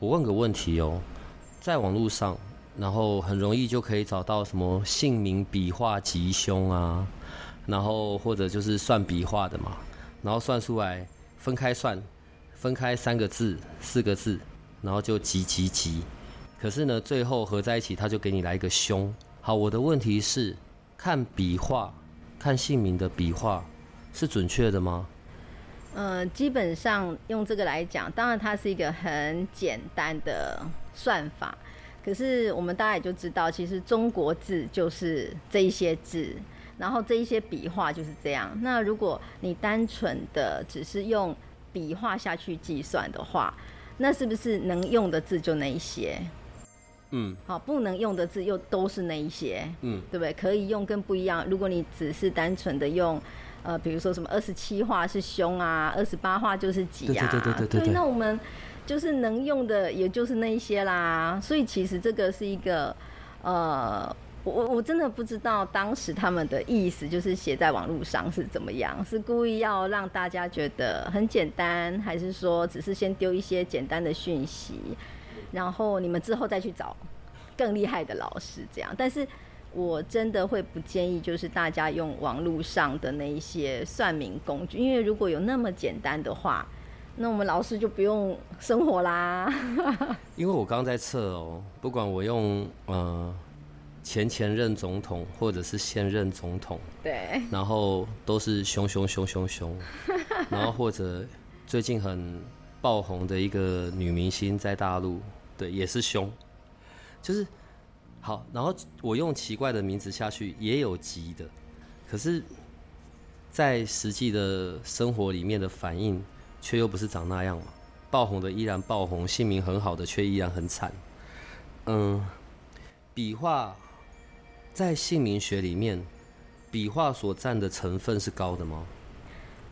我问个问题哦，在网络上，然后很容易就可以找到什么姓名笔画吉凶啊，然后或者就是算笔画的嘛，然后算出来分开算，分开三个字、四个字，然后就吉吉吉。可是呢，最后合在一起，他就给你来一个凶。好，我的问题是，看笔画、看姓名的笔画是准确的吗？呃，基本上用这个来讲，当然它是一个很简单的算法。可是我们大家也就知道，其实中国字就是这一些字，然后这一些笔画就是这样。那如果你单纯的只是用笔画下去计算的话，那是不是能用的字就那一些？嗯，好，不能用的字又都是那一些，嗯，对不对？可以用跟不一样。如果你只是单纯的用，呃，比如说什么二十七画是凶啊，二十八画就是吉啊，对对对对对。那我们就是能用的，也就是那一些啦。所以其实这个是一个，呃，我我我真的不知道当时他们的意思，就是写在网络上是怎么样，是故意要让大家觉得很简单，还是说只是先丢一些简单的讯息？然后你们之后再去找更厉害的老师，这样。但是我真的会不建议，就是大家用网络上的那一些算命工具，因为如果有那么简单的话，那我们老师就不用生活啦。因为我刚在测哦，不管我用呃前前任总统或者是现任总统，对，然后都是凶凶凶凶凶，然后或者最近很爆红的一个女明星在大陆。对，也是凶，就是好。然后我用奇怪的名字下去，也有急的，可是，在实际的生活里面的反应，却又不是长那样嘛。爆红的依然爆红，姓名很好的却依然很惨。嗯，笔画在姓名学里面，笔画所占的成分是高的吗？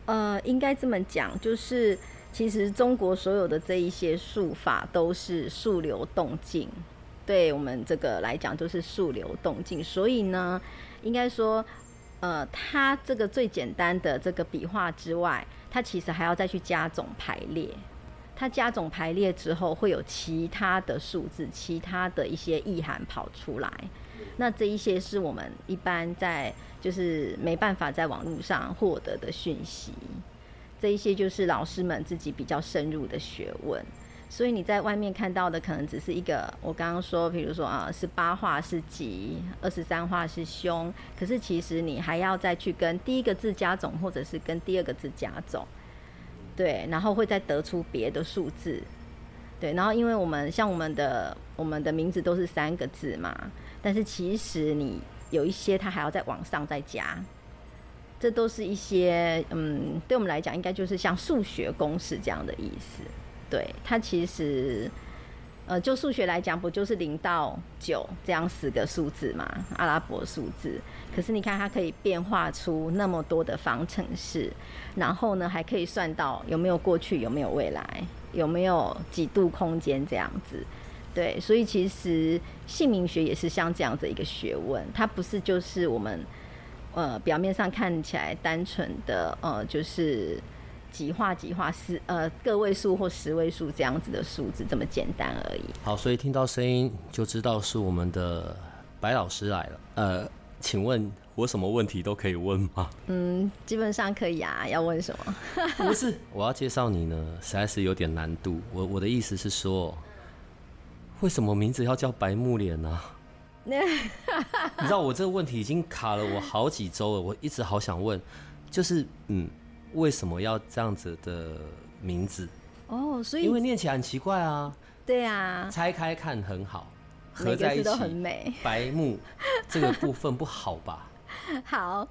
呃，应该这么讲，就是。其实中国所有的这一些术法都是数流动静，对我们这个来讲就是数流动静。所以呢，应该说，呃，它这个最简单的这个笔画之外，它其实还要再去加总排列。它加总排列之后，会有其他的数字、其他的一些意涵跑出来。那这一些是我们一般在就是没办法在网络上获得的讯息。这一些就是老师们自己比较深入的学问，所以你在外面看到的可能只是一个，我刚刚说，比如说啊，十八画是吉，二十三画是凶，可是其实你还要再去跟第一个字加总，或者是跟第二个字加总，对，然后会再得出别的数字，对，然后因为我们像我们的我们的名字都是三个字嘛，但是其实你有一些它还要再往上再加。这都是一些嗯，对我们来讲，应该就是像数学公式这样的意思。对它其实，呃，就数学来讲，不就是零到九这样十个数字嘛，阿拉伯数字。可是你看，它可以变化出那么多的方程式，然后呢，还可以算到有没有过去，有没有未来，有没有几度空间这样子。对，所以其实姓名学也是像这样子一个学问，它不是就是我们。呃，表面上看起来单纯的呃，就是几画几画十呃个位数或十位数这样子的数字这么简单而已。好，所以听到声音就知道是我们的白老师来了。呃，请问我什么问题都可以问吗？嗯，基本上可以啊。要问什么？不是，我要介绍你呢，实在是有点难度。我我的意思是说，为什么名字要叫白木脸呢？你知道我这个问题已经卡了我好几周了，我一直好想问，就是嗯，为什么要这样子的名字？哦，所以因为念起来很奇怪啊。对啊，拆开看很好，合在一起都很美。白木这个部分不好吧？好，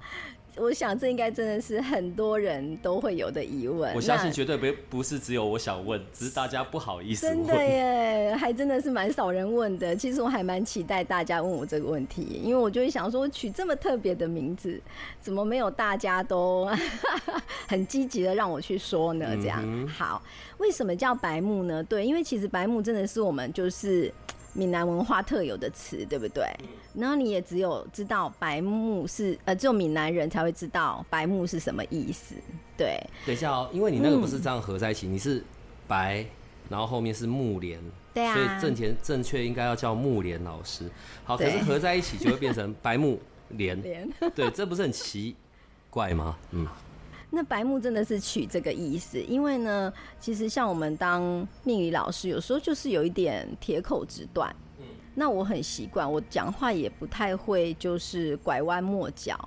我想这应该真的是很多人都会有的疑问。我相信绝对不不是只有我想问，只是大家不好意思真的耶，还真的是蛮少人问的。其实我还蛮期待大家问我这个问题，因为我就会想说，取这么特别的名字，怎么没有大家都 很积极的让我去说呢？这样好，为什么叫白木呢？对，因为其实白木真的是我们就是。闽南文化特有的词，对不对？然后你也只有知道白木是呃，只有闽南人才会知道白木是什么意思。对，等一下哦，因为你那个不是这样合在一起，你是白，然后后面是木莲，对啊，所以正前正确应该要叫木莲老师。好，可是合在一起就会变成白木 莲，对，这不是很奇怪吗？嗯。那白木真的是取这个意思，因为呢，其实像我们当命理老师，有时候就是有一点铁口直断。嗯，那我很习惯，我讲话也不太会就是拐弯抹角。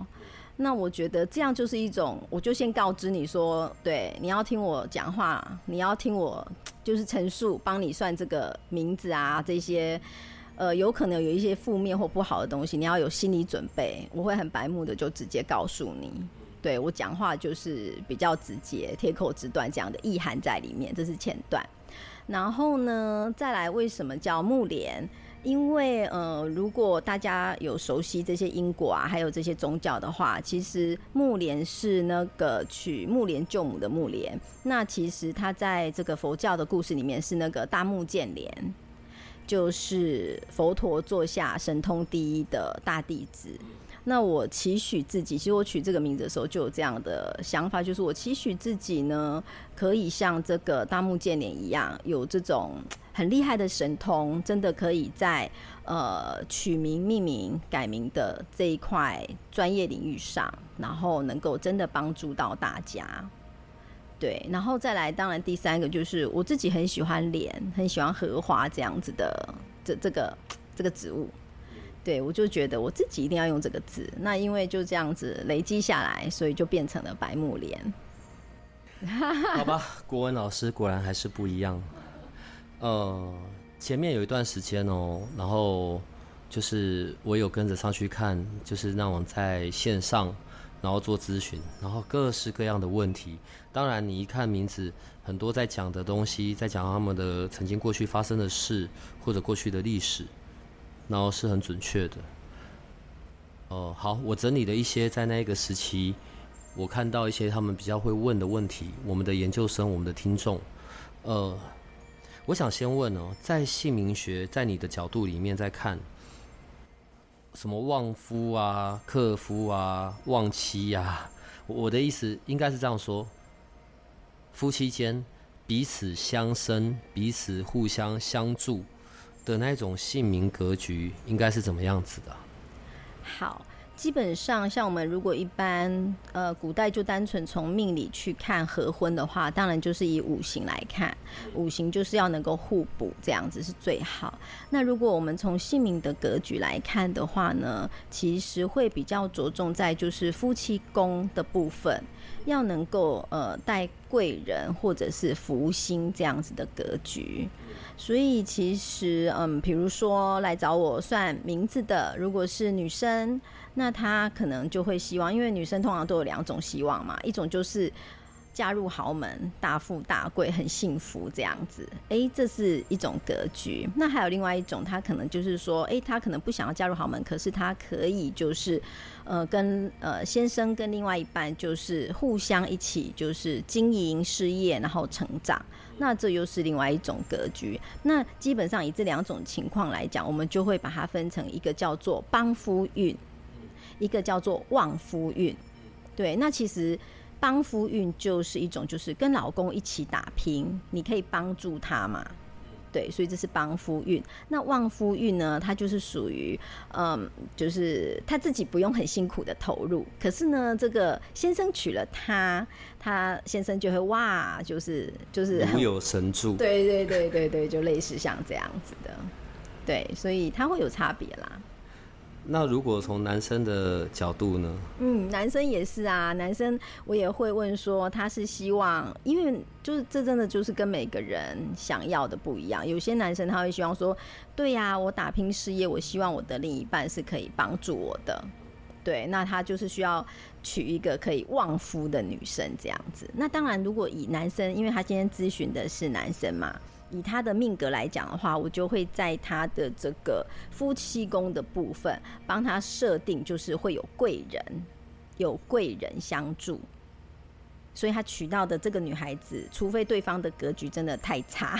那我觉得这样就是一种，我就先告知你说，对，你要听我讲话，你要听我就是陈述，帮你算这个名字啊，这些，呃，有可能有一些负面或不好的东西，你要有心理准备。我会很白目的就直接告诉你。对我讲话就是比较直接、铁口直断这样的意涵在里面，这是前段。然后呢，再来为什么叫木莲？因为呃，如果大家有熟悉这些因果啊，还有这些宗教的话，其实木莲是那个取木莲救母的木莲。那其实他在这个佛教的故事里面是那个大木建莲，就是佛陀座下神通第一的大弟子。那我期许自己，其实我取这个名字的时候就有这样的想法，就是我期许自己呢，可以像这个大木建连一样，有这种很厉害的神通，真的可以在呃取名、命名、改名的这一块专业领域上，然后能够真的帮助到大家。对，然后再来，当然第三个就是我自己很喜欢莲，很喜欢荷花这样子的这这个这个植物。对，我就觉得我自己一定要用这个字。那因为就这样子累积下来，所以就变成了白木莲。好吧，国文老师果然还是不一样。呃，前面有一段时间哦，然后就是我有跟着上去看，就是那种在线上，然后做咨询，然后各式各样的问题。当然，你一看名字，很多在讲的东西，在讲他们的曾经过去发生的事，或者过去的历史。然后是很准确的。哦，好，我整理了一些在那个时期，我看到一些他们比较会问的问题。我们的研究生，我们的听众，呃，我想先问哦，在姓名学，在你的角度里面，在看什么旺夫啊、克夫啊、旺妻呀？我的意思应该是这样说：夫妻间彼此相生，彼此互相相助。的那种姓名格局应该是怎么样子的？好，基本上像我们如果一般呃古代就单纯从命理去看合婚的话，当然就是以五行来看，五行就是要能够互补，这样子是最好。那如果我们从姓名的格局来看的话呢，其实会比较着重在就是夫妻宫的部分，要能够呃带贵人或者是福星这样子的格局。所以其实，嗯，比如说来找我算名字的，如果是女生，那她可能就会希望，因为女生通常都有两种希望嘛，一种就是嫁入豪门，大富大贵，很幸福这样子，诶，这是一种格局。那还有另外一种，他可能就是说，诶，他可能不想要嫁入豪门，可是他可以就是，呃，跟呃先生跟另外一半就是互相一起就是经营事业，然后成长。那这又是另外一种格局。那基本上以这两种情况来讲，我们就会把它分成一个叫做帮夫运，一个叫做旺夫运。对，那其实帮夫运就是一种，就是跟老公一起打拼，你可以帮助他嘛。对，所以这是帮夫运。那旺夫运呢？他就是属于，嗯，就是他自己不用很辛苦的投入，可是呢，这个先生娶了她，他先生就会哇，就是就是如有神助。对对对对对，就类似像这样子的，对，所以他会有差别啦。那如果从男生的角度呢？嗯，男生也是啊，男生我也会问说，他是希望，因为就是这真的就是跟每个人想要的不一样。有些男生他会希望说，对呀，我打拼事业，我希望我的另一半是可以帮助我的，对，那他就是需要娶一个可以旺夫的女生这样子。那当然，如果以男生，因为他今天咨询的是男生嘛，以他的命格来讲的话，我就会在他的这个夫妻宫的部分帮他设定，就是会有贵人，有贵人相助。所以他娶到的这个女孩子，除非对方的格局真的太差，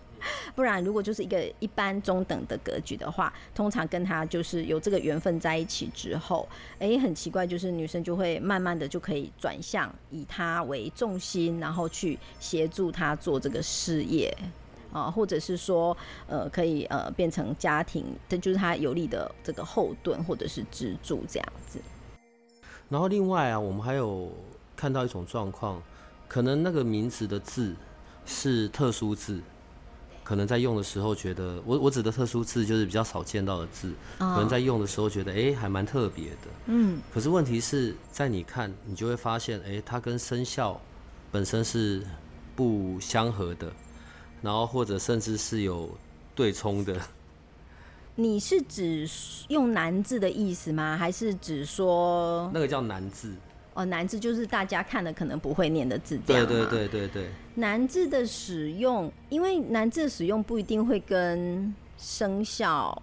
不然如果就是一个一般中等的格局的话，通常跟他就是有这个缘分在一起之后，哎，很奇怪，就是女生就会慢慢的就可以转向以他为重心，然后去协助他做这个事业啊，或者是说呃可以呃变成家庭，这就是他有力的这个后盾或者是支柱这样子。然后另外啊，我们还有。看到一种状况，可能那个名字的字是特殊字，可能在用的时候觉得，我我指的特殊字就是比较少见到的字，可能在用的时候觉得，哎，还蛮特别的。嗯。可是问题是在你看，你就会发现，哎，它跟生肖本身是不相合的，然后或者甚至是有对冲的。你是指用难字的意思吗？还是指说那个叫难字？哦，难字就是大家看了可能不会念的字，这样对对对对对。难字的使用，因为难字的使用不一定会跟生肖。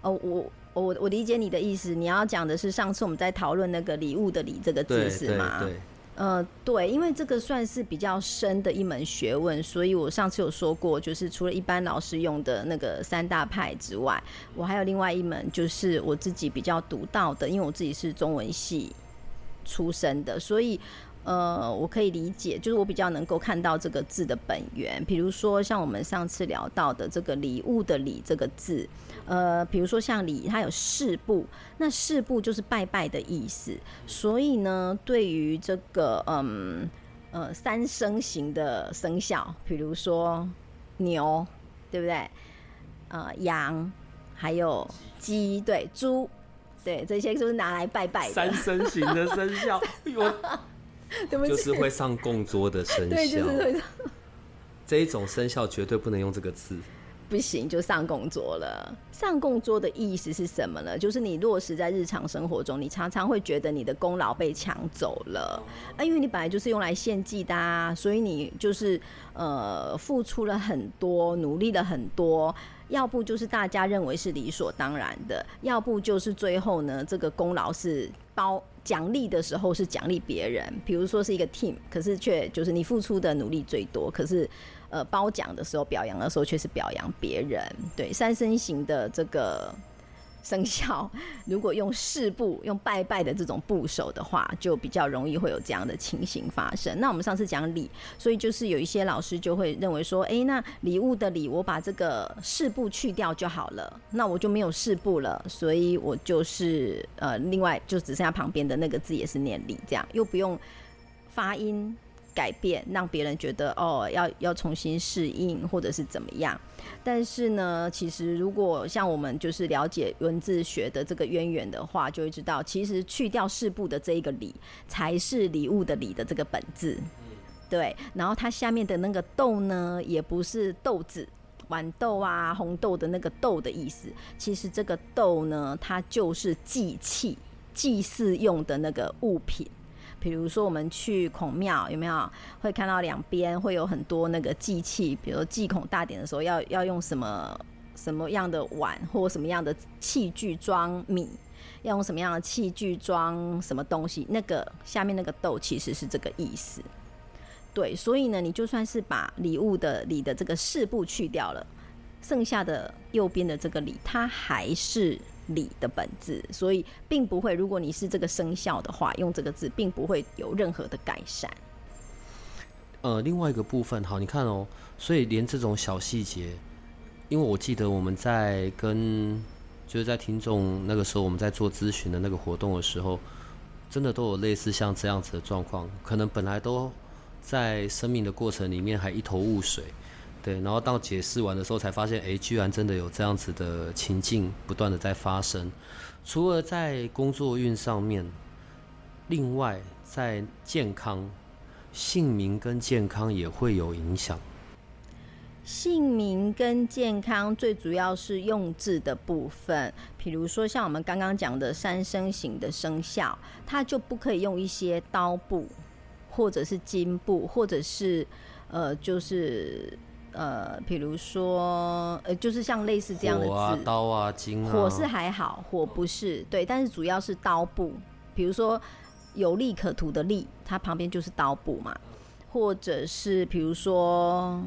哦，我我我理解你的意思，你要讲的是上次我们在讨论那个礼物的礼这个字是吗？对。呃，对，因为这个算是比较深的一门学问，所以我上次有说过，就是除了一般老师用的那个三大派之外，我还有另外一门，就是我自己比较独到的，因为我自己是中文系。出身的，所以呃，我可以理解，就是我比较能够看到这个字的本源。比如说，像我们上次聊到的这个礼物的礼这个字，呃，比如说像礼，它有四部，那四部就是拜拜的意思。所以呢，对于这个嗯呃三生型的生肖，比如说牛，对不对？呃，羊，还有鸡，对，猪。对，这些就是拿来拜拜的。三生型的生肖，我 就是会上供桌的生肖。对，就是 这一种生肖绝对不能用这个字。不行，就上供桌了。上供桌的意思是什么呢？就是你落实在日常生活中，你常常会觉得你的功劳被抢走了啊，因为你本来就是用来献祭的啊，所以你就是呃付出了很多，努力了很多。要不就是大家认为是理所当然的，要不就是最后呢，这个功劳是包奖励的时候是奖励别人，比如说是一个 team，可是却就是你付出的努力最多，可是呃褒奖的时候、表扬的时候却是表扬别人，对三生型的这个。生肖 如果用四步用拜拜的这种部首的话，就比较容易会有这样的情形发生。那我们上次讲礼，所以就是有一些老师就会认为说，哎，那礼物的礼，我把这个四步去掉就好了，那我就没有四步了，所以我就是呃，另外就只剩下旁边的那个字也是念礼，这样又不用发音。改变让别人觉得哦，要要重新适应或者是怎么样？但是呢，其实如果像我们就是了解文字学的这个渊源的话，就会知道，其实去掉四部的这一个礼，才是礼物的礼的这个本质。对，然后它下面的那个豆呢，也不是豆子，豌豆啊、红豆的那个豆的意思。其实这个豆呢，它就是祭器、祭祀用的那个物品。比如说，我们去孔庙，有没有会看到两边会有很多那个祭器？比如祭孔大典的时候，要要用什么什么样的碗或什么样的器具装米？要用什么样的器具装什么东西？那个下面那个豆其实是这个意思。对，所以呢，你就算是把礼物的礼的这个四部去掉了，剩下的右边的这个礼，它还是。理的本质，所以并不会。如果你是这个生肖的话，用这个字并不会有任何的改善。呃，另外一个部分，好，你看哦，所以连这种小细节，因为我记得我们在跟就是在听众那个时候，我们在做咨询的那个活动的时候，真的都有类似像这样子的状况，可能本来都在生命的过程里面还一头雾水。对，然后到解释完的时候，才发现，哎，居然真的有这样子的情境不断的在发生。除了在工作运上面，另外在健康、姓名跟健康也会有影响。姓名跟健康最主要是用字的部分，比如说像我们刚刚讲的三生型的生肖，它就不可以用一些刀部，或者是金部，或者是呃，就是呃，比如说呃，就是像类似这样的火啊、字。刀啊、金啊，火是还好，火不是对，但是主要是刀部，比如说有利可图的利，它旁边就是刀部嘛，或者是比如说，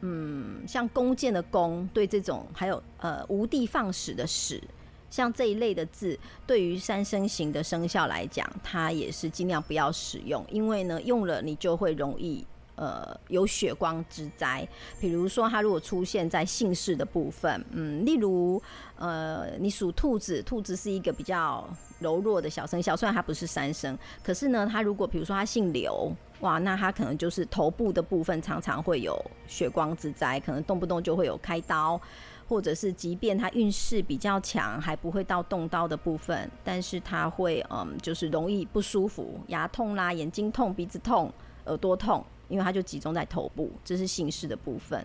嗯，像弓箭的弓，对这种还有呃无地放矢的矢，像这一类的字，对于三生型的生肖来讲，它也是尽量不要使用，因为呢，用了你就会容易。呃，有血光之灾，比如说它如果出现在姓氏的部分，嗯，例如呃，你属兔子，兔子是一个比较柔弱的小生肖，虽然它不是三生，可是呢，它如果比如说它姓刘，哇，那它可能就是头部的部分常常会有血光之灾，可能动不动就会有开刀，或者是即便他运势比较强，还不会到动刀的部分，但是他会嗯，就是容易不舒服，牙痛啦、眼睛痛、鼻子痛、耳朵痛。因为它就集中在头部，这是姓氏的部分。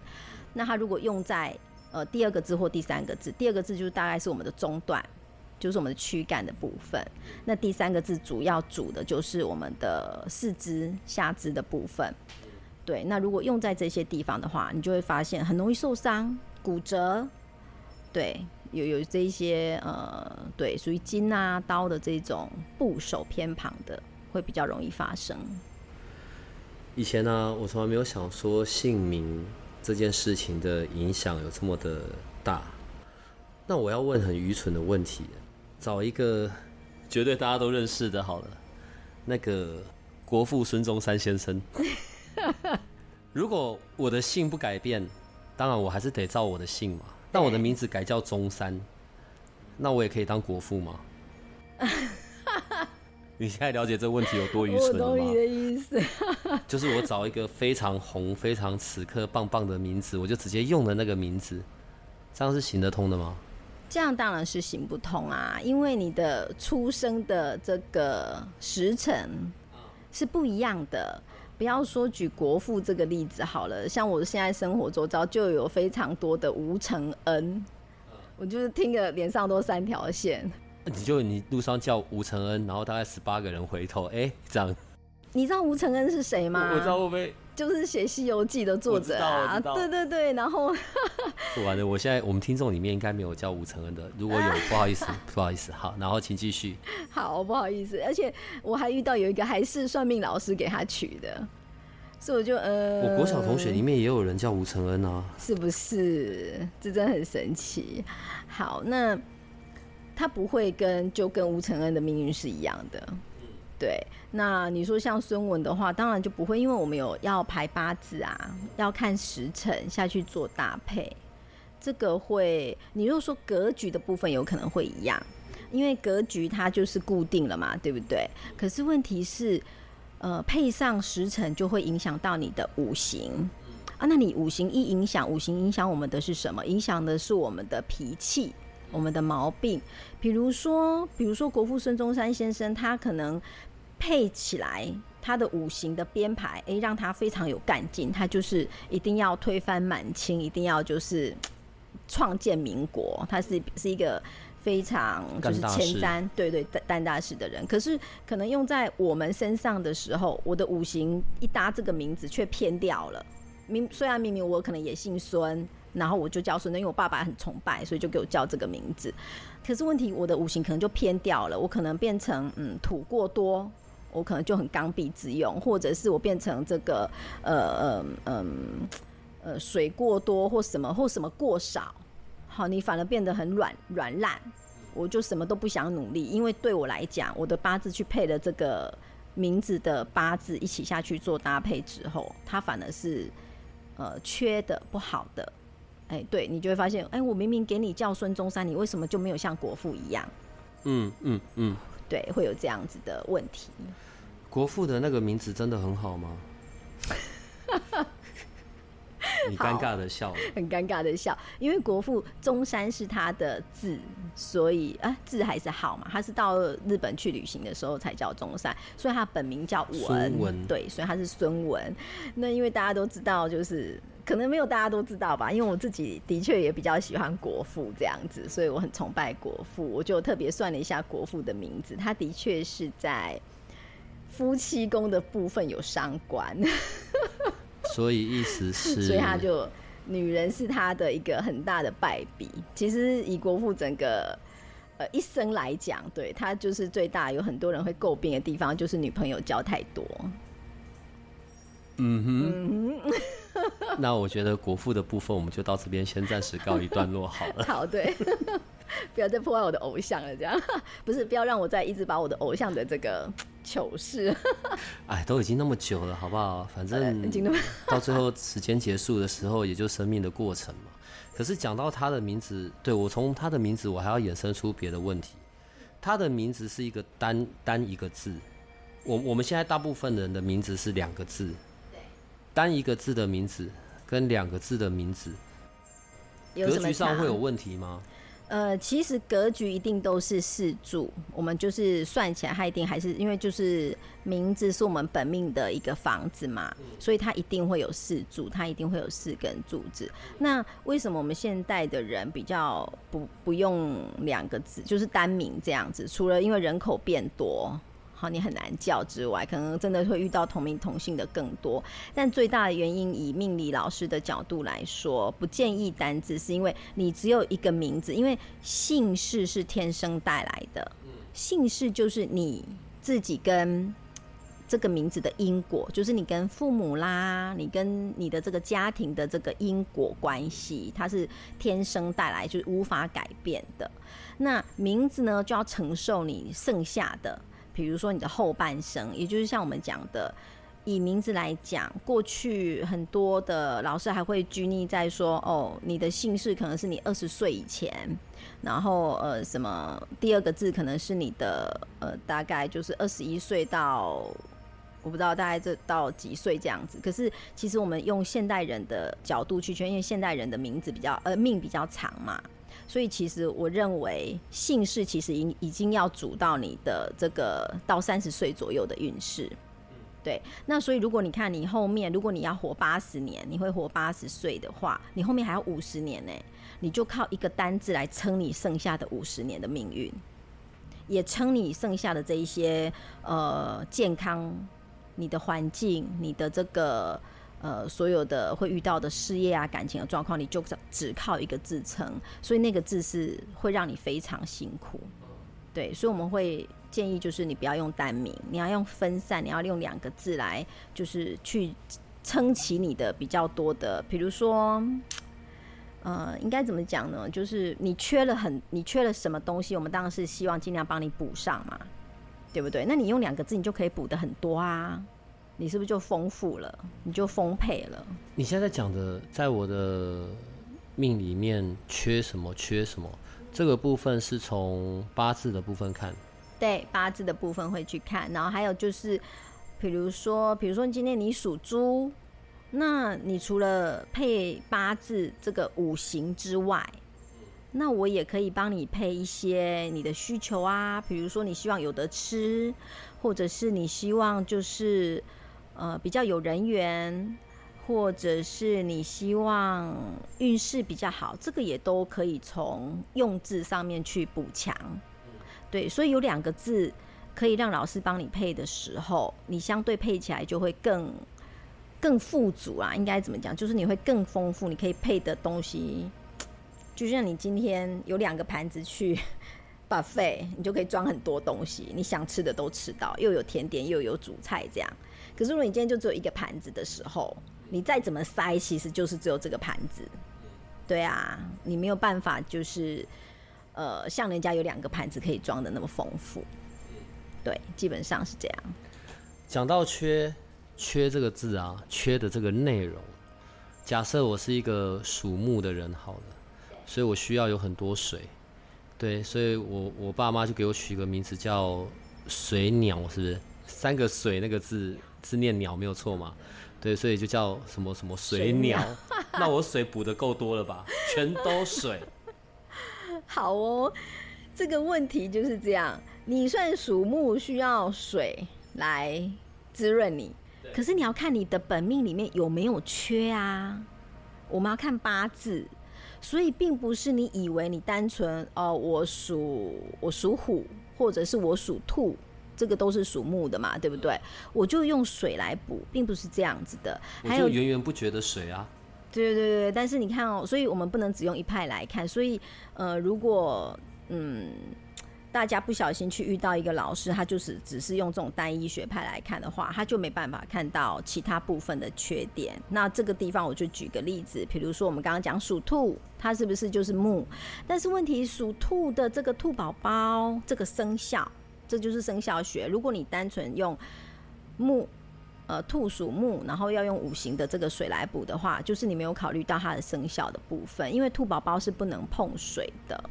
那它如果用在呃第二个字或第三个字，第二个字就是大概是我们的中段，就是我们的躯干的部分。那第三个字主要主的就是我们的四肢、下肢的部分。对，那如果用在这些地方的话，你就会发现很容易受伤、骨折。对，有有这一些呃，对，属于金啊、刀的这种部首偏旁的，会比较容易发生。以前呢、我从来没有想说姓名这件事情的影响有这么的大。那我要问很愚蠢的问题，找一个绝对大家都认识的，好了，那个国父孙中山先生。如果我的姓不改变，当然我还是得照我的姓嘛。但我的名字改叫中山，那我也可以当国父吗？你现在了解这个问题有多愚蠢了吗？懂你的意思。就是我找一个非常红、非常此刻棒棒的名字，我就直接用了那个名字，这样是行得通的吗？这样当然是行不通啊，因为你的出生的这个时辰是不一样的。不要说举国父这个例子好了，像我现在生活周遭就有非常多的吴承恩，我就是听个脸上都三条线。你就你路上叫吴承恩，然后大概十八个人回头，哎、这样，你知道吴承恩是谁吗？我知道会不会就是写《西游记》的作者啊，对对对，然后 完了？我现在我们听众里面应该没有叫吴承恩的，如果有，不好意思，不好意思，好，然后请继续。好不好意思，而且我还遇到有一个还是算命老师给他取的，所以我就呃，我国小同学里面也有人叫吴承恩啊，是不是？这真的很神奇。好，那他不会跟就跟吴承恩的命运是一样的。对，那你说像孙文的话，当然就不会，因为我们有要排八字啊，要看时辰下去做搭配。这个会，你如果说格局的部分有可能会一样，因为格局它就是固定了嘛，对不对？可是问题是，呃，配上时辰就会影响到你的五行啊。那你五行一影响，五行影响我们的是什么？影响的是我们的脾气。我们的毛病，比如说，比如说国父孙中山先生，他可能配起来他的五行的编排，诶，让他非常有干劲，他就是一定要推翻满清，一定要就是创建民国，他是是一个非常就是前瞻，对对担担大事的人。可是可能用在我们身上的时候，我的五行一搭这个名字却偏掉了。明虽然明明我可能也姓孙，然后我就叫孙的，因为我爸爸很崇拜，所以就给我叫这个名字。可是问题，我的五行可能就偏掉了，我可能变成嗯土过多，我可能就很刚愎自用，或者是我变成这个呃呃嗯呃水过多或什么或什么过少，好，你反而变得很软软烂，我就什么都不想努力，因为对我来讲，我的八字去配了这个名字的八字一起下去做搭配之后，它反而是呃缺的不好的。哎，对你就会发现，哎，我明明给你叫孙中山，你为什么就没有像国父一样？嗯嗯嗯，对，会有这样子的问题。国父的那个名字真的很好吗？你尴尬的笑。很尴尬的笑，因为国父中山是他的字，所以啊字还是好嘛。他是到日本去旅行的时候才叫中山，所以他本名叫文，孙文对，所以他是孙文。那因为大家都知道，就是可能没有大家都知道吧，因为我自己的确也比较喜欢国父这样子，所以我很崇拜国父。我就特别算了一下国父的名字，他的确是在夫妻宫的部分有伤官，所以意思是，所以他就女人是他的一个很大的败笔。其实以国父整个呃一生来讲，对他就是最大有很多人会诟病的地方，就是女朋友交太多。嗯哼，那我觉得国父的部分我们就到这边先暂时告一段落好了。好，对，不要再破坏我的偶像了，这样不是不要让我再一直把我的偶像的这个糗事。哎，都已经那么久了，好不好？反正到最后时间结束的时候，也就生命的过程嘛。可是讲到他的名字，对我从他的名字，我还要衍生出别的问题。他的名字是一个单单一个字，我我们现在大部分人的名字是两个字。单一个字的名字跟两个字的名字，格局上会有问题吗？呃，其实格局一定都是四柱，我们就是算起来，它一定还是因为就是名字是我们本命的一个房子嘛，所以它一定会有四柱，它一定会有四根柱子。那为什么我们现代的人比较不不用两个字，就是单名这样子？除了因为人口变多。好，你很难叫之外，可能真的会遇到同名同姓的更多。但最大的原因，以命理老师的角度来说，不建议单字，是因为你只有一个名字，因为姓氏是天生带来的。姓氏就是你自己跟这个名字的因果，就是你跟父母啦，你跟你的这个家庭的这个因果关系，它是天生带来，就是无法改变的。那名字呢，就要承受你剩下的。比如说你的后半生，也就是像我们讲的，以名字来讲，过去很多的老师还会拘泥在说，哦，你的姓氏可能是你二十岁以前，然后呃什么第二个字可能是你的呃大概就是二十一岁到我不知道大概这到几岁这样子。可是其实我们用现代人的角度去圈，因为现代人的名字比较呃命比较长嘛。所以其实我认为姓氏其实已已经要主到你的这个到三十岁左右的运势，对。那所以如果你看你后面，如果你要活八十年，你会活八十岁的话，你后面还要五十年呢，你就靠一个单字来撑你剩下的五十年的命运，也撑你剩下的这一些呃健康、你的环境、你的这个。呃，所有的会遇到的事业啊、感情的状况，你就只靠一个字撑，所以那个字是会让你非常辛苦。对，所以我们会建议，就是你不要用单名，你要用分散，你要用两个字来，就是去撑起你的比较多的，比如说，呃，应该怎么讲呢？就是你缺了很，你缺了什么东西，我们当然是希望尽量帮你补上嘛，对不对？那你用两个字，你就可以补的很多啊。你是不是就丰富了？你就丰沛了？你现在讲的，在我的命里面缺什么？缺什么？这个部分是从八字的部分看。对，八字的部分会去看。然后还有就是，比如说，比如说今天你属猪，那你除了配八字这个五行之外，那我也可以帮你配一些你的需求啊。比如说你希望有得吃，或者是你希望就是。呃，比较有人缘，或者是你希望运势比较好，这个也都可以从用字上面去补强。对，所以有两个字可以让老师帮你配的时候，你相对配起来就会更更富足啊。应该怎么讲？就是你会更丰富，你可以配的东西，就像你今天有两个盘子去。把肺，你就可以装很多东西，你想吃的都吃到，又有甜点又有主菜这样。可是如果你今天就只有一个盘子的时候，你再怎么塞，其实就是只有这个盘子。对啊，你没有办法就是呃，像人家有两个盘子可以装的那么丰富。对，基本上是这样。讲到缺缺这个字啊，缺的这个内容，假设我是一个属木的人，好了，所以我需要有很多水。对，所以我我爸妈就给我取个名字叫水鸟，是不是？三个水那个字字念鸟没有错嘛？对，所以就叫什么什么水鸟。那我水补的够多了吧？全都水。好哦，这个问题就是这样。你算属木，需要水来滋润你，可是你要看你的本命里面有没有缺啊。我们要看八字，所以并不是你以为你单纯哦，我属我属虎，或者是我属兔，这个都是属木的嘛，对不对？我就用水来补，并不是这样子的。还有源源不绝的水啊。对对对对，但是你看哦，所以我们不能只用一派来看。所以呃，如果嗯。大家不小心去遇到一个老师，他就是只是用这种单一学派来看的话，他就没办法看到其他部分的缺点。那这个地方我就举个例子，比如说我们刚刚讲属兔，它是不是就是木？但是问题属兔的这个兔宝宝这个生肖，这就是生肖学。如果你单纯用木，呃，兔属木，然后要用五行的这个水来补的话，就是你没有考虑到它的生肖的部分，因为兔宝宝是不能碰水的。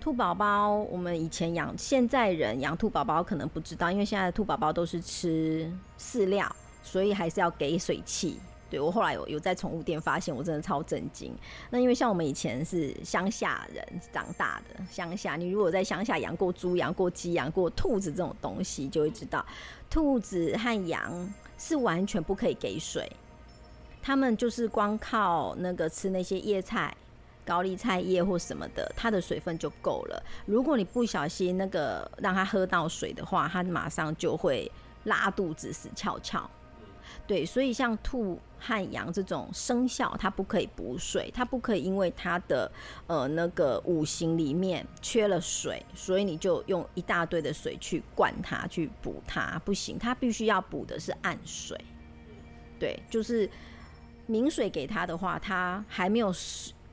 兔宝宝，我们以前养，现在人养兔宝宝可能不知道，因为现在的兔宝宝都是吃饲料，所以还是要给水器。对我后来有有在宠物店发现，我真的超震惊。那因为像我们以前是乡下人长大的，乡下你如果在乡下养过猪、养过鸡、养过兔子这种东西，就会知道，兔子和羊是完全不可以给水，他们就是光靠那个吃那些叶菜。高丽菜叶或什么的，它的水分就够了。如果你不小心那个让它喝到水的话，它马上就会拉肚子、死翘翘。对，所以像兔和羊这种生肖，它不可以补水，它不可以因为它的呃那个五行里面缺了水，所以你就用一大堆的水去灌它、去补它，不行，它必须要补的是暗水。对，就是明水给它的话，它还没有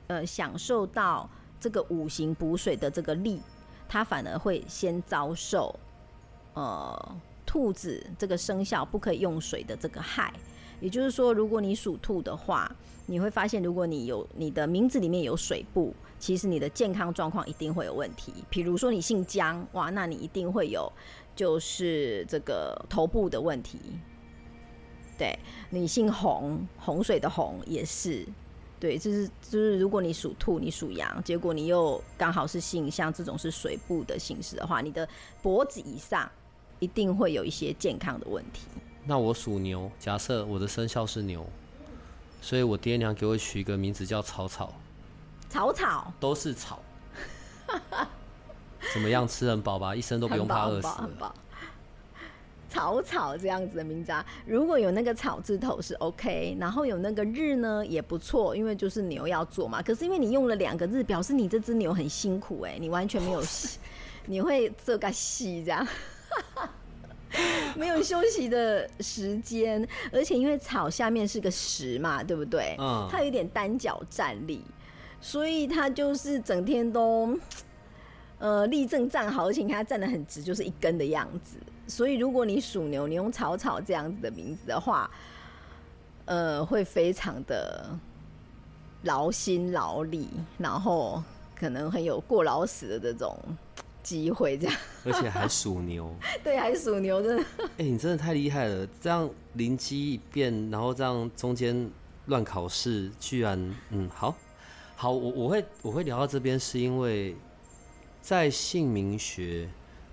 呃，享受到这个五行补水的这个力，它反而会先遭受呃兔子这个生肖不可以用水的这个害。也就是说，如果你属兔的话，你会发现，如果你有你的名字里面有水部，其实你的健康状况一定会有问题。比如说你姓姜，哇，那你一定会有就是这个头部的问题。对你姓洪，洪水的洪也是。对，就是就是，如果你属兔，你属羊，结果你又刚好是姓像这种是水部的形式的话，你的脖子以上一定会有一些健康的问题。那我属牛，假设我的生肖是牛，所以我爹娘给我取一个名字叫草草。草草都是草，怎么样？吃很饱吧，一生都不用怕饿死。草草这样子的名字啊，如果有那个草字头是 OK，然后有那个日呢也不错，因为就是牛要做嘛。可是因为你用了两个日，表示你这只牛很辛苦哎，你完全没有，你会这个戏这样，没有休息的时间，而且因为草下面是个石嘛，对不对？嗯，它有点单脚站立，所以它就是整天都 呃立正站好，而且它站得很直，就是一根的样子。所以，如果你属牛，你用草草这样子的名字的话，呃，会非常的劳心劳力，然后可能很有过劳死的这种机会，这样。而且还属牛。对，还属牛，真的。哎，你真的太厉害了！这样灵机一变，然后这样中间乱考试，居然嗯，好，好，我我会我会聊到这边，是因为在姓名学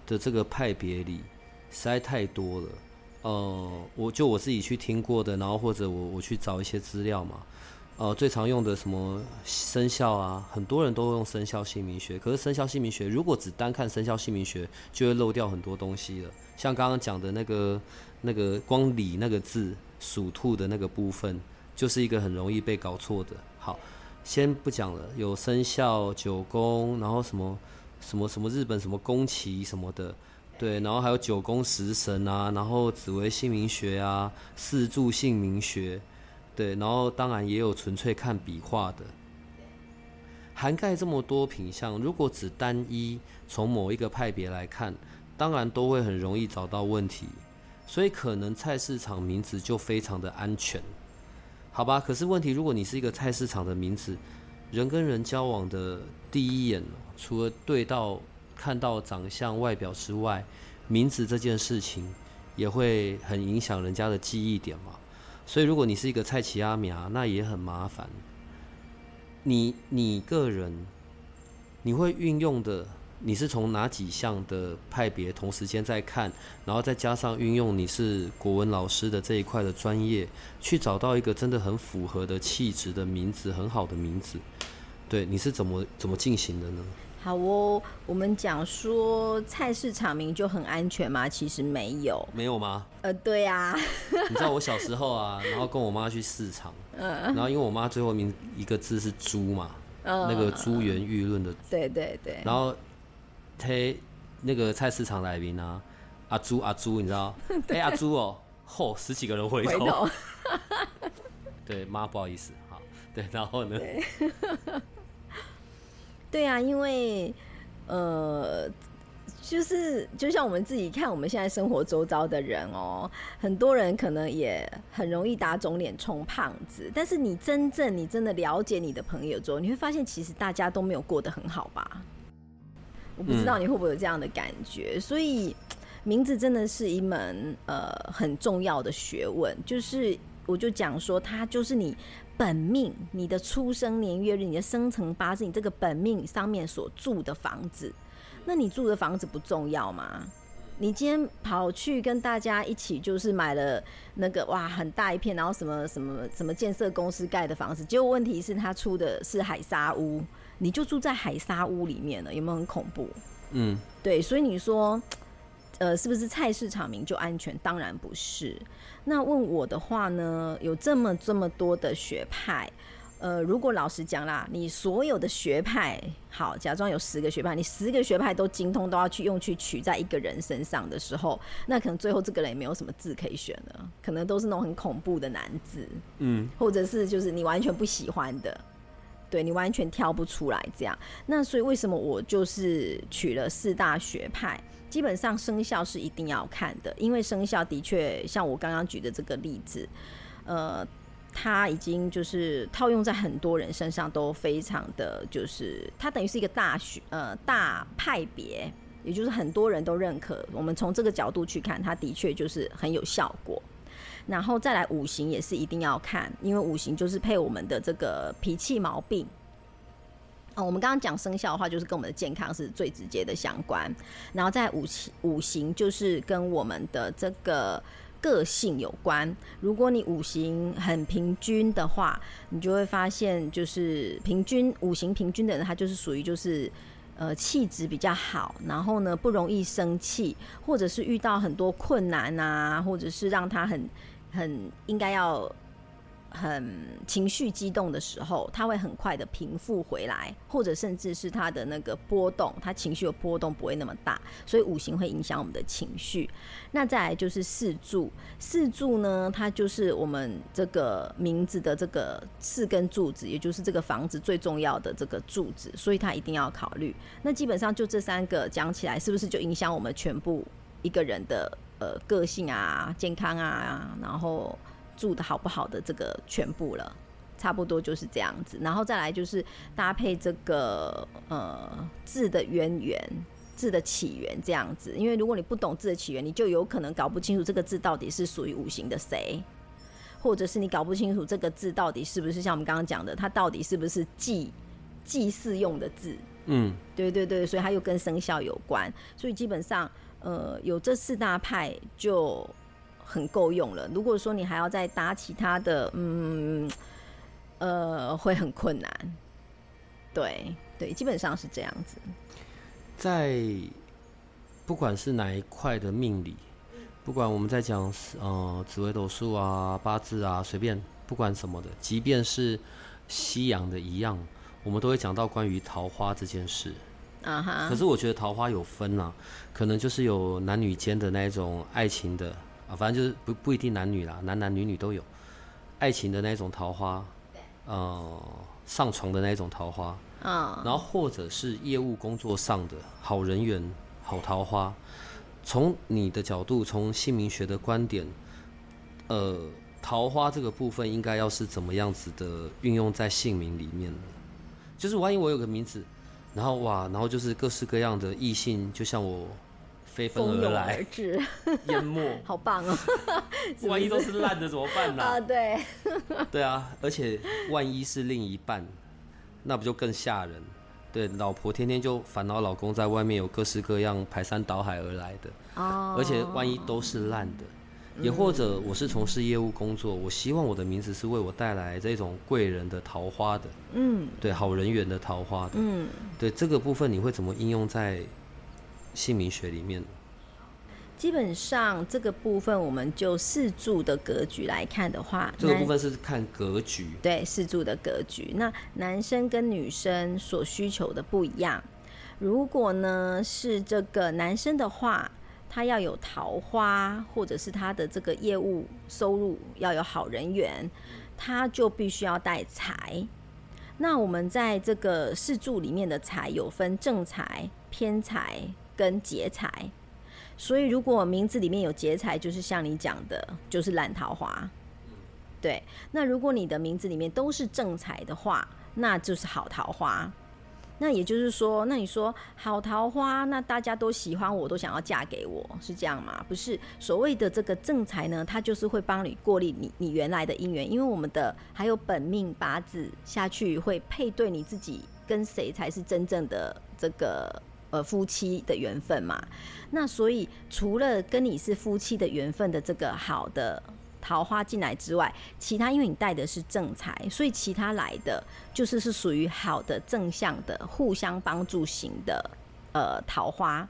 的这个派别里。实在太多了，呃，我就我自己去听过的，然后或者我我去找一些资料嘛，呃，最常用的什么生肖啊，很多人都用生肖姓名学。可是生肖姓名学如果只单看生肖姓名学，就会漏掉很多东西了。像刚刚讲的那个那个光李那个字属兔的那个部分，就是一个很容易被搞错的。好，先不讲了，有生肖九宫，然后什么什么什么日本什么宫崎什么的。对，然后还有九宫十神啊，然后紫微姓名学啊，四柱姓名学，对，然后当然也有纯粹看笔画的，涵盖这么多品相。如果只单一从某一个派别来看，当然都会很容易找到问题。所以可能菜市场名字就非常的安全，好吧？可是问题，如果你是一个菜市场的名字，人跟人交往的第一眼，除了对到。看到长相外表之外，名字这件事情也会很影响人家的记忆点嘛。所以如果你是一个菜奇阿米啊，那也很麻烦。你你个人你会运用的你是从哪几项的派别同时间在看，然后再加上运用你是国文老师的这一块的专业，去找到一个真的很符合的气质的名字，很好的名字。对，你是怎么怎么进行的呢？好哦，我们讲说菜市场名就很安全吗？其实没有。没有吗？呃，对呀。你知道我小时候啊，然后跟我妈去市场，嗯然后因为我妈最后名一个字是猪嘛，那个珠圆玉润的。对对对。然后。嘿，那个菜市场来宾啊，阿朱阿朱，你知道？哎，阿朱哦，嚯，十几个人回头。对，妈不好意思，好，对，然后呢？对啊，因为呃，就是就像我们自己看，我们现在生活周遭的人哦，很多人可能也很容易打肿脸充胖子。但是你真正你真的了解你的朋友之后，你会发现，其实大家都没有过得很好吧？我不知道你会不会有这样的感觉，所以名字真的是一门呃很重要的学问。就是我就讲说，它就是你本命、你的出生年月日、你的生辰八字、你这个本命上面所住的房子。那你住的房子不重要吗？你今天跑去跟大家一起，就是买了那个哇很大一片，然后什么什么什么建设公司盖的房子，结果问题是他出的是海沙屋。你就住在海沙屋里面了，有没有很恐怖？嗯，对，所以你说，呃，是不是菜市场名就安全？当然不是。那问我的话呢，有这么这么多的学派，呃，如果老实讲啦，你所有的学派，好，假装有十个学派，你十个学派都精通，都要去用去取在一个人身上的时候，那可能最后这个人也没有什么字可以选了，可能都是那种很恐怖的难字，嗯，或者是就是你完全不喜欢的。对你完全挑不出来，这样那所以为什么我就是取了四大学派？基本上生肖是一定要看的，因为生肖的确像我刚刚举的这个例子，呃，它已经就是套用在很多人身上都非常的就是它等于是一个大学呃大派别，也就是很多人都认可。我们从这个角度去看，它的确就是很有效果。然后再来五行也是一定要看，因为五行就是配我们的这个脾气毛病。哦，我们刚刚讲生肖的话，就是跟我们的健康是最直接的相关。然后在五行五行就是跟我们的这个个性有关。如果你五行很平均的话，你就会发现，就是平均五行平均的人，他就是属于就是呃气质比较好，然后呢不容易生气，或者是遇到很多困难啊，或者是让他很。很应该要很情绪激动的时候，他会很快的平复回来，或者甚至是他的那个波动，他情绪的波动不会那么大，所以五行会影响我们的情绪。那再来就是四柱，四柱呢，它就是我们这个名字的这个四根柱子，也就是这个房子最重要的这个柱子，所以它一定要考虑。那基本上就这三个讲起来，是不是就影响我们全部一个人的？呃，个性啊，健康啊，然后住的好不好的这个全部了，差不多就是这样子。然后再来就是搭配这个呃字的渊源、字的起源这样子。因为如果你不懂字的起源，你就有可能搞不清楚这个字到底是属于五行的谁，或者是你搞不清楚这个字到底是不是像我们刚刚讲的，它到底是不是祭祭祀用的字。嗯，对对对，所以它又跟生肖有关，所以基本上。呃，有这四大派就很够用了。如果说你还要再搭其他的，嗯，呃，会很困难。对对，基本上是这样子。在不管是哪一块的命理，不管我们在讲呃紫微斗数啊、八字啊，随便不管什么的，即便是西洋的一样，我们都会讲到关于桃花这件事。啊哈！可是我觉得桃花有分啊，可能就是有男女间的那种爱情的啊，反正就是不不一定男女啦，男男女女都有爱情的那种桃花，呃，上床的那种桃花，嗯，然后或者是业务工作上的好人缘、好桃花。从你的角度，从姓名学的观点，呃，桃花这个部分应该要是怎么样子的运用在姓名里面呢？就是万一我有个名字。然后哇，然后就是各式各样的异性，就像我飞奔而来，淹没，好棒哦！万一都是烂的怎么办呢？啊，对，对啊，而且万一是另一半，那不就更吓人？对，老婆天天就烦恼老公在外面有各式各样排山倒海而来的，哦，而且万一都是烂的，也或者我是从事业务工作，我希望我的名字是为我带来这种贵人的桃花的，嗯。对，好人缘的桃花的，嗯，对这个部分你会怎么应用在姓名学里面？基本上这个部分我们就四柱的格局来看的话，这个部分是看格局，对四柱的格局，那男生跟女生所需求的不一样。如果呢是这个男生的话，他要有桃花，或者是他的这个业务收入要有好人缘，他就必须要带财。那我们在这个四柱里面的财有分正财、偏财跟劫财，所以如果名字里面有劫财，就是像你讲的，就是烂桃花。对，那如果你的名字里面都是正财的话，那就是好桃花。那也就是说，那你说好桃花，那大家都喜欢我，都想要嫁给我，是这样吗？不是，所谓的这个正财呢，它就是会帮你过滤你你原来的姻缘，因为我们的还有本命八字下去会配对你自己跟谁才是真正的这个呃夫妻的缘分嘛。那所以除了跟你是夫妻的缘分的这个好的桃花进来之外，其他因为你带的是正财，所以其他来的就是是属于好的正向的互相帮助型的呃桃花。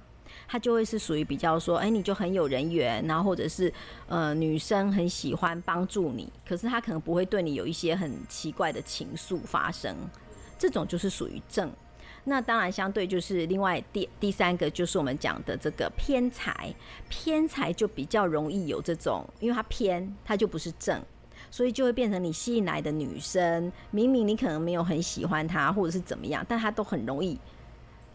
它就会是属于比较说，哎、你就很有人缘，然后或者是呃女生很喜欢帮助你，可是他可能不会对你有一些很奇怪的情愫发生，这种就是属于正。那当然，相对就是另外第第三个就是我们讲的这个偏财，偏财就比较容易有这种，因为它偏，它就不是正，所以就会变成你吸引来的女生，明明你可能没有很喜欢她，或者是怎么样，但她都很容易，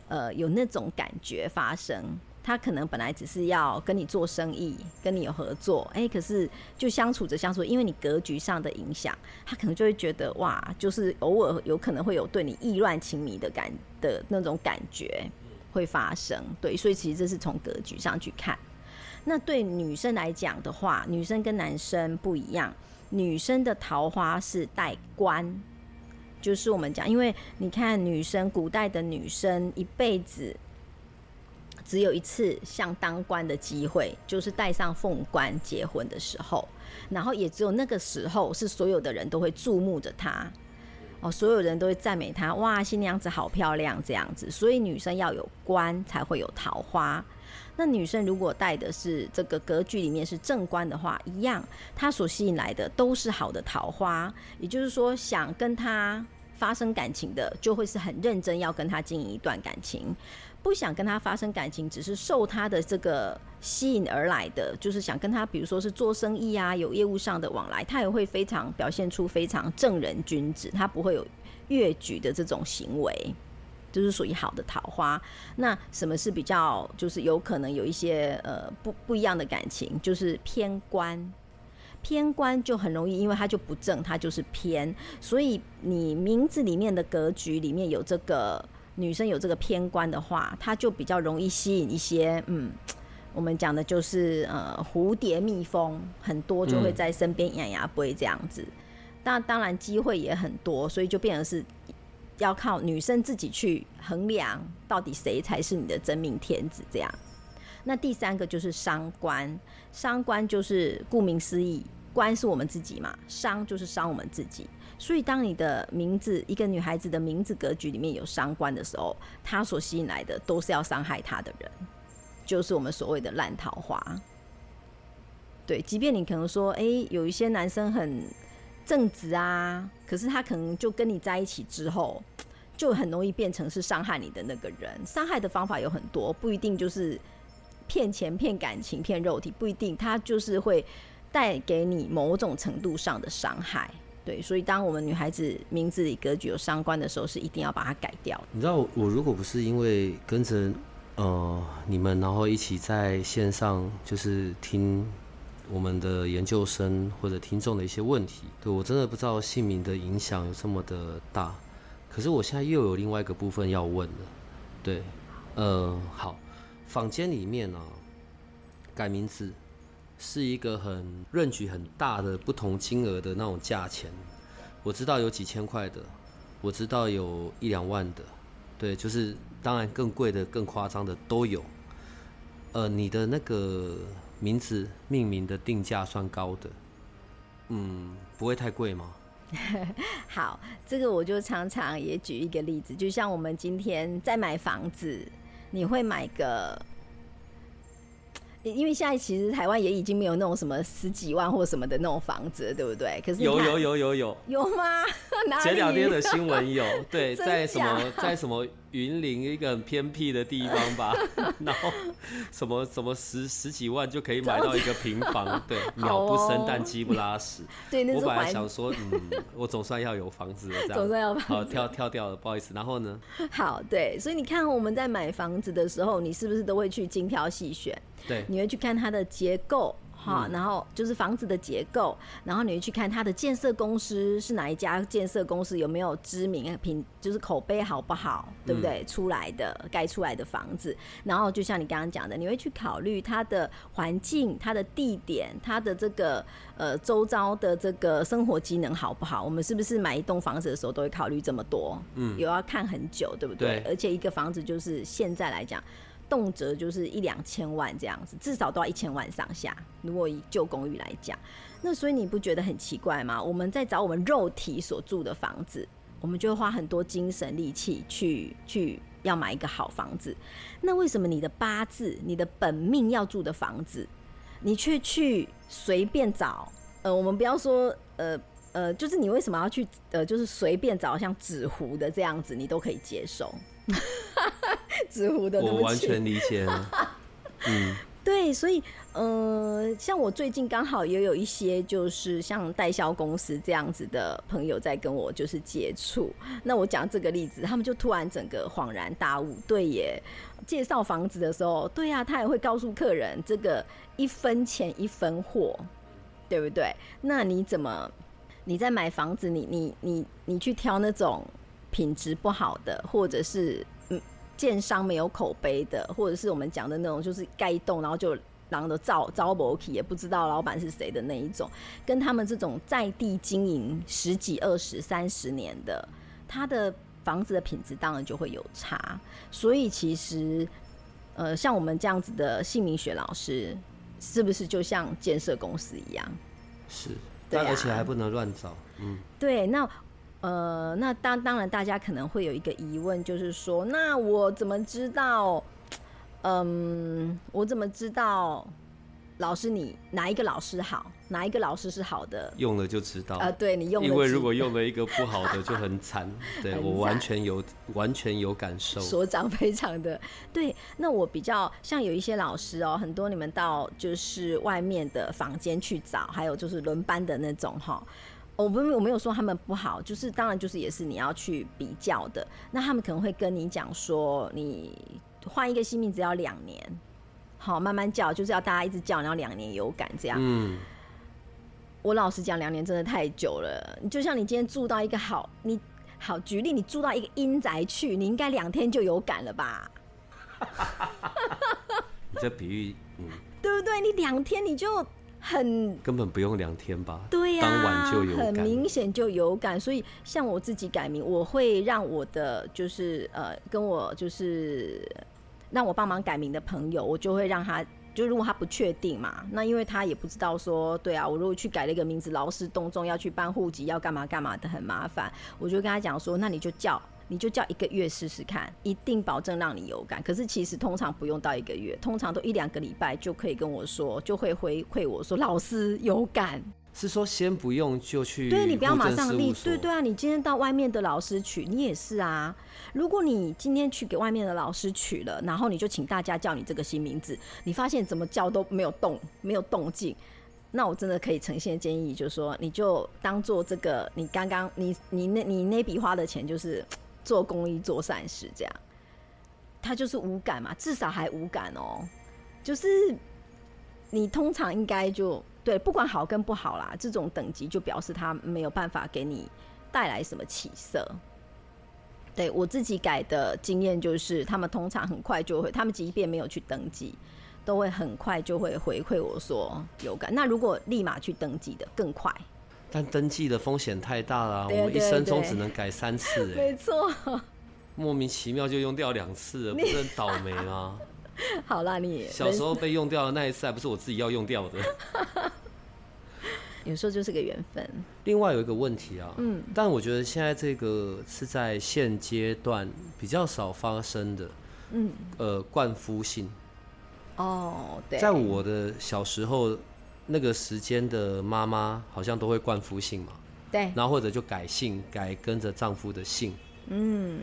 呃，有那种感觉发生。他可能本来只是要跟你做生意，跟你有合作，哎、可是就相处着相处，因为你格局上的影响，他可能就会觉得哇，就是偶尔有可能会有对你意乱情迷的感的那种感觉会发生。对，所以其实这是从格局上去看。那对女生来讲的话，女生跟男生不一样，女生的桃花是带官，就是我们讲，因为你看女生，古代的女生一辈子只有一次像当官的机会，就是戴上凤冠结婚的时候，然后也只有那个时候是所有的人都会注目着她。哦，所有人都会赞美她，哇，新娘子好漂亮这样子，所以女生要有官才会有桃花。那女生如果带的是这个格局里面是正官的话，一样，她所吸引来的都是好的桃花。也就是说，想跟她发生感情的，就会是很认真要跟她经营一段感情；不想跟他发生感情，只是受他的这个吸引而来的，就是想跟他，比如说是做生意啊，有业务上的往来，他也会非常表现出非常正人君子，他不会有越矩的这种行为。就是属于好的桃花。那什么是比较就是有可能有一些呃不不一样的感情，就是偏官。偏官就很容易，因为它就不正，它就是偏，所以你名字里面的格局里面有这个女生有这个偏官的话，它就比较容易吸引一些嗯，我们讲的就是呃蝴蝶蜜蜂很多就会在身边养牙不会这样子。那当然机会也很多，所以就变成是要靠女生自己去衡量，到底谁才是你的真命天子这样。那第三个就是伤官，伤官就是顾名思义，官是我们自己嘛，伤就是伤我们自己。所以当你的名字，一个女孩子的名字格局里面有伤官的时候，她所吸引来的都是要伤害她的人，就是我们所谓的烂桃花。对，即便你可能说，哎、有一些男生很正直啊，可是他可能就跟你在一起之后，就很容易变成是伤害你的那个人。伤害的方法有很多，不一定就是骗钱、骗感情、骗肉体，不一定，他就是会带给你某种程度上的伤害。对，所以当我们女孩子名字里格局有伤官的时候，是一定要把它改掉。你知道我，我如果不是因为跟着呃你们，然后一起在线上就是听我们的研究生或者听众的一些问题，对我真的不知道姓名的影响有这么的大。可是我现在又有另外一个部分要问了，对，呃，好，坊间里面呢、改名字是一个很认举很大的不同金额的那种价钱，我知道有几千块的，我知道有一两万的，对，就是当然更贵的、更夸张的都有。呃，你的那个名字命名的定价算高的，嗯，不会太贵吗？好，这个我就常常也举一个例子，就像我们今天在买房子，你会买个。因为现在其实台湾也已经没有那种什么十几万或什么的那种房子，对不对？可是有有有有有有吗？前两天的新闻有，对，在什么在什么云林一个很偏僻的地方吧，然后什么什么十十几万就可以买到一个平房，对，鸟不生蛋，鸡不拉屎。对，那我本来想说，嗯，我总算要有房子了，这样总算要好跳跳掉了，不好意思。然后呢？好，对，所以你看我们在买房子的时候，你是不是都会去精挑细选？对，你会去看它的结构。哈，然后就是房子的结构，然后你会去看它的建设公司是哪一家建设公司，有没有知名品，就是口碑好不好，对不对？出来的盖出来的房子，然后就像你刚刚讲的，你会去考虑它的环境、它的地点、它的这个呃周遭的这个生活机能好不好？我们是不是买一栋房子的时候都会考虑这么多？嗯，有要看很久，对不对？而且一个房子就是现在来讲。动辄就是一两千万这样子，至少都要一千万上下。如果以旧公寓来讲，那所以你不觉得很奇怪吗？我们在找我们肉体所住的房子，我们就花很多精神力气去去要买一个好房子。那为什么你的八字、你的本命要住的房子，你却去随便找？呃，我们不要说呃呃，就是你为什么要去呃，就是随便找像纸糊的这样子，你都可以接受。纸糊的，我完全理解。嗯，对，所以，呃，像我最近刚好也有一些，就是像代销公司这样子的朋友在跟我就是接触。那我讲这个例子，他们就突然整个恍然大悟，对耶，介绍房子的时候，对呀，他也会告诉客人这个一分钱一分货，对不对？那你怎么你在买房子，你你你你去挑那种品质不好的，或者是？建商没有口碑的，或者是我们讲的那种，就是盖一栋然后就然后的招招不起，也不知道老板是谁的那一种，跟他们这种在地经营十几、二十、三十年的，他的房子的品质当然就会有差。所以其实，呃，像我们这样子的姓名学老师，是不是就像建设公司一样？是，但而且还不能乱找。嗯，对，那。呃，那当当然，大家可能会有一个疑问，就是说，那我怎么知道？嗯，我怎么知道老师你哪一个老师好，哪一个老师是好的？用了就知道啊，对你用，因为如果用了一个不好的 就很惨。对我完全有完全有感受，所长非常的对。那我比较像有一些老师哦，很多你们到就是外面的房间去找，还有就是轮班的那种哈。我不，我没有说他们不好，就是当然就是也是你要去比较的。那他们可能会跟你讲说，你换一个新名字要两年，好慢慢叫，就是要大家一直叫，然后两年有感这样。嗯，我老实讲，两年真的太久了。就像你今天住到一个好，你好举例，你住到一个阴宅去，你应该两天就有感了吧？你这比喻，嗯，对不对？你两天你就。很根本不用两天吧？对呀，当晚就有很明显就有感。所以像我自己改名，我会让我的就是呃，跟我就是让我帮忙改名的朋友，我就会让他，就如果他不确定嘛，那因为他也不知道说，对啊，我如果去改了一个名字，劳师动众要去办户籍，要干嘛干嘛的，很麻烦。我就跟他讲说，那你就叫。你就叫一个月试试看，一定保证让你有感。可是其实通常不用到一个月，通常都一两个礼拜就可以跟我说，就会回馈我说老师有感。是说先不用就去？对你不要马上立。对对啊，你今天到外面的老师取，你也是啊。如果你今天去给外面的老师取了，然后你就请大家叫你这个新名字，你发现怎么叫都没有动，没有动静，那我真的可以呈现建议，就是说你就当做这个你刚刚你你那你那笔花的钱就是。做公益、做善事，这样，他就是无感嘛，至少还无感哦。就是你通常应该就对，不管好跟不好啦，这种等级就表示他没有办法给你带来什么起色。对我自己改的经验就是，他们通常很快就会，他们即便没有去登记，都会很快就会回馈我说有感。那如果立马去登记的更快。但登记的风险太大了，我们一生中只能改三次。没错，莫名其妙就用掉两次了，不是很倒霉吗？好啦，你小时候被用掉的那一次，还不是我自己要用掉的。有时候就是个缘分。另外有一个问题啊，嗯，但我觉得现在这个是在现阶段比较少发生的，嗯，呃，灌夫性。哦，对，在我的小时候那个时间的妈妈好像都会冠夫姓嘛，对，然后或者就改姓，改跟着丈夫的姓。嗯，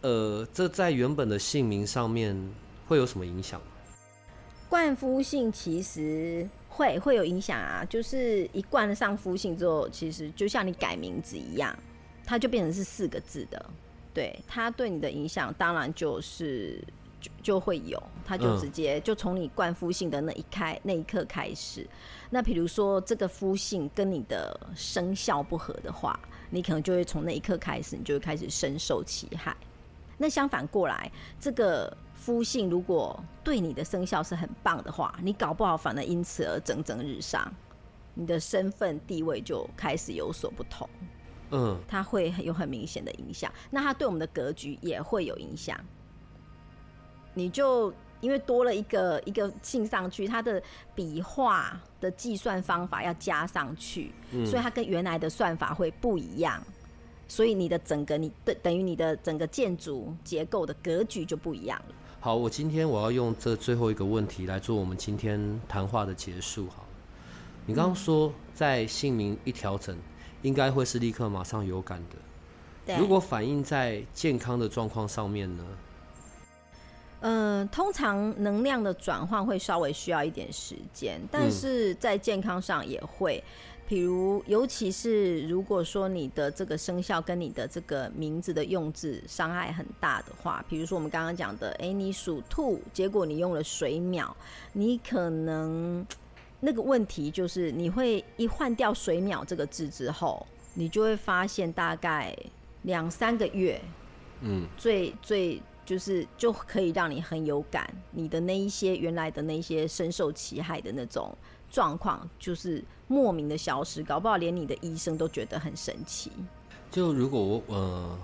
呃，这在原本的姓名上面会有什么影响？冠夫姓其实会会有影响啊，就是一冠上夫姓之后，其实就像你改名字一样，它就变成是四个字的。对，它对你的影响当然就是就就会有，他就直接就从你灌夫姓的那一开那一刻开始。那比如说这个夫姓跟你的生肖不合的话，你可能就会从那一刻开始，你就会开始深受其害。那相反过来，这个。夫姓如果对你的生肖是很棒的话，你搞不好反而因此而蒸蒸日上，你的身份地位就开始有所不同。嗯，它会有很明显的影响。那它对我们的格局也会有影响。你就因为多了一个一个姓上去，它的笔画的计算方法要加上去，所以它跟原来的算法会不一样。所以你的整个你的等于你的整个建筑结构的格局就不一样了。好，我今天我要用这最后一个问题来做我们今天谈话的结束。好，你刚刚说在姓名一调整，应该会是立刻马上有感的。如果反映在健康的状况上面呢？嗯，通常能量的转换会稍微需要一点时间，但是在健康上也会。比如，尤其是如果说你的这个生肖跟你的这个名字的用字伤害很大的话，比如说我们刚刚讲的，哎，你属兔，结果你用了水淼，你可能那个问题就是你会一换掉水淼这个字之后，你就会发现大概两三个月，嗯，最最就是就可以让你很有感，你的那一些原来的那些深受其害的那种。状况就是莫名的消失，搞不好连你的医生都觉得很神奇。就如果我呃，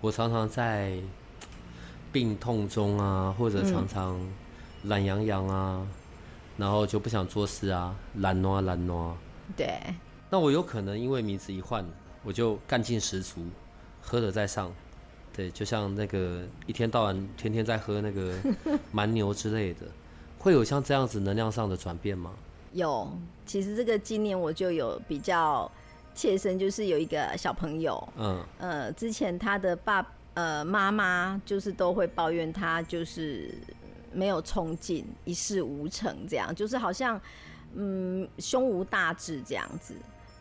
我常常在病痛中啊，或者常常懒洋洋啊，然后就不想做事啊，懒惰懒惰。对。那我有可能因为名字一换，我就干劲十足，喝了再上。对，就像那个一天到晚天天在喝那个 蛮牛之类的，会有像这样子能量上的转变吗？有，其实这个今年我就有比较切身，就是有一个小朋友，嗯，呃，之前他的爸呃妈妈就是都会抱怨他就是没有冲劲，一事无成，这样就是好像嗯胸无大志这样子。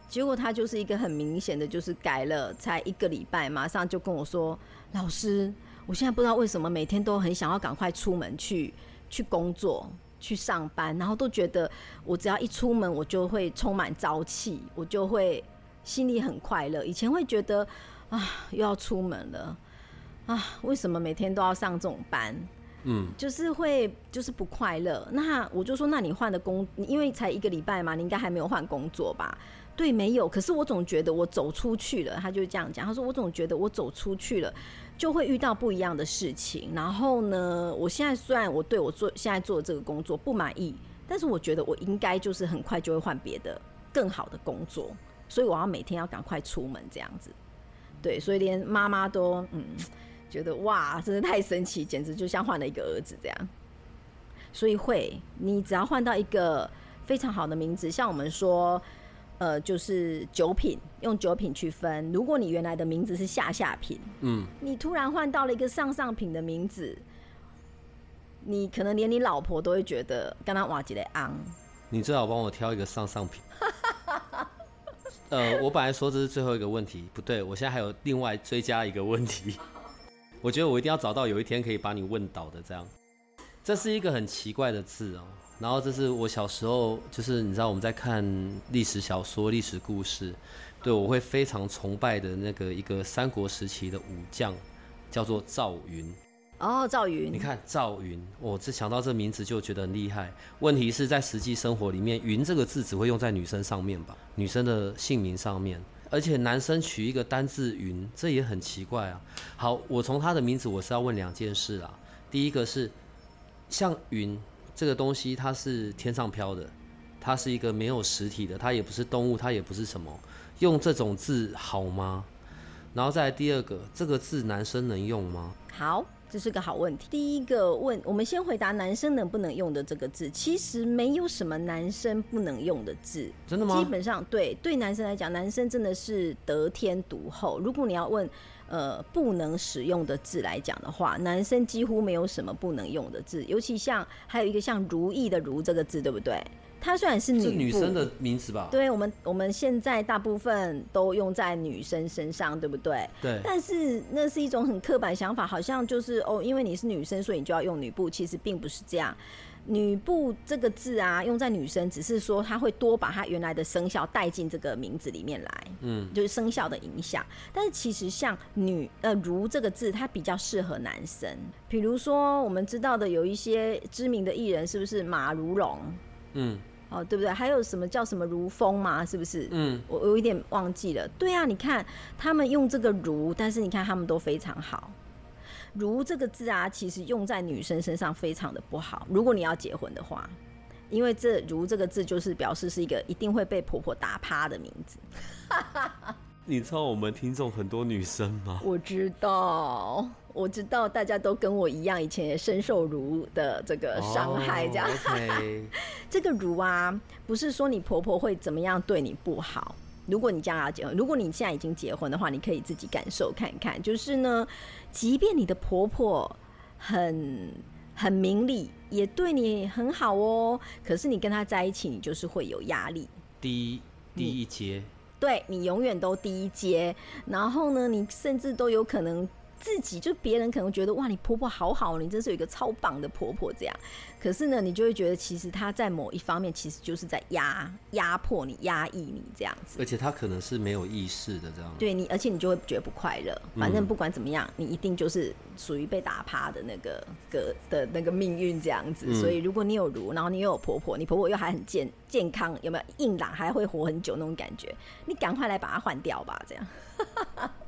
结果他就是一个很明显的，就是改了才一个礼拜，马上就跟我说：“老师，我现在不知道为什么每天都很想要赶快出门去去工作。”去上班，然后都觉得我只要一出门，我就会充满朝气，我就会心里很快乐。以前会觉得啊，又要出门了啊，为什么每天都要上这种班？嗯，就是会就是不快乐。那我就说，那你换的工，因为才一个礼拜嘛，你应该还没有换工作吧？对，没有。可是我总觉得我走出去了，他就这样讲。他说我总觉得我走出去了。就会遇到不一样的事情。然后呢，我现在虽然我对我做现在做的这个工作不满意，但是我觉得我应该就是很快就会换别的更好的工作。所以我要每天要赶快出门这样子。对，所以连妈妈都嗯觉得哇，真的太神奇，简直就像换了一个儿子这样。所以会，你只要换到一个非常好的名字，像我们说。呃，就是酒品，用酒品去分。如果你原来的名字是下下品，嗯，你突然换到了一个上上品的名字，你可能连你老婆都会觉得刚刚瓦吉的昂。你最好帮我挑一个上上品。呃，我本来说这是最后一个问题，不对，我现在还有另外追加一个问题。我觉得我一定要找到有一天可以把你问倒的这样。这是一个很奇怪的字哦。然后这是我小时候，就是你知道我们在看历史小说、历史故事，对我会非常崇拜的那个一个三国时期的武将，叫做赵云。哦，赵云。你看赵云，我只想到这名字就觉得很厉害。问题是在实际生活里面，“云”这个字只会用在女生上面吧？女生的姓名上面。而且男生取一个单字“云”，这也很奇怪啊。好，我从他的名字我是要问两件事啦。第一个是，像云这个东西，它是天上飘的，它是一个没有实体的，它也不是动物，它也不是什么，用这种字好吗？然后再来第二个，这个字男生能用吗？好。这是个好问题。第一个问，我们先回答男生能不能用的这个字。其实没有什么男生不能用的字，真的吗？基本上，对对男生来讲，男生真的是得天独厚。如果你要问，呃，不能使用的字来讲的话，男生几乎没有什么不能用的字。尤其像还有一个像“如意”的“如”这个字，对不对？它虽然是女是女生的名词吧？对，我们我们现在大部分都用在女生身上，对不对？对。但是那是一种很刻板想法，好像就是哦，因为你是女生，所以你就要用女部。其实并不是这样。女部这个字啊，用在女生，只是说它会多把它原来的生肖带进这个名字里面来，嗯，就是生肖的影响。但是其实像女呃如这个字，它比较适合男生。比如说我们知道的有一些知名的艺人，是不是马如龙？嗯。哦，对不对？还有什么叫什么如风嘛？是不是？嗯，我我有一点忘记了。对啊，你看他们用这个如，但是你看他们都非常好。如这个字啊，其实用在女生身上非常的不好。如果你要结婚的话，因为这如这个字就是表示是一个一定会被婆婆打趴的名字。你知道我们听众很多女生吗？我知道，我知道，大家都跟我一样，以前也深受如的这个伤害，这样。这个如啊，不是说你婆婆会怎么样对你不好。如果你将来要结婚，如果你现在已经结婚的话，你可以自己感受看看。就是呢，即便你的婆婆很很明理，也对你很好哦，可是你跟她在一起，你就是会有压力。第一第一阶。对你永远都第一阶，然后呢，你甚至都有可能。自己就别人可能觉得哇，你婆婆好好，你真是有一个超棒的婆婆这样。可是呢，你就会觉得其实他在某一方面其实就是在压压迫你、压抑你这样子。而且他可能是没有意识的这样。对你，而且你就会觉得不快乐。反正不管怎么样，你一定就是属于被打趴的那个个的那个命运这样子。所以如果你有如，然后你又有婆婆，你婆婆又还很健健康，有没有硬朗，还会活很久那种感觉？你赶快来把它换掉吧，这样。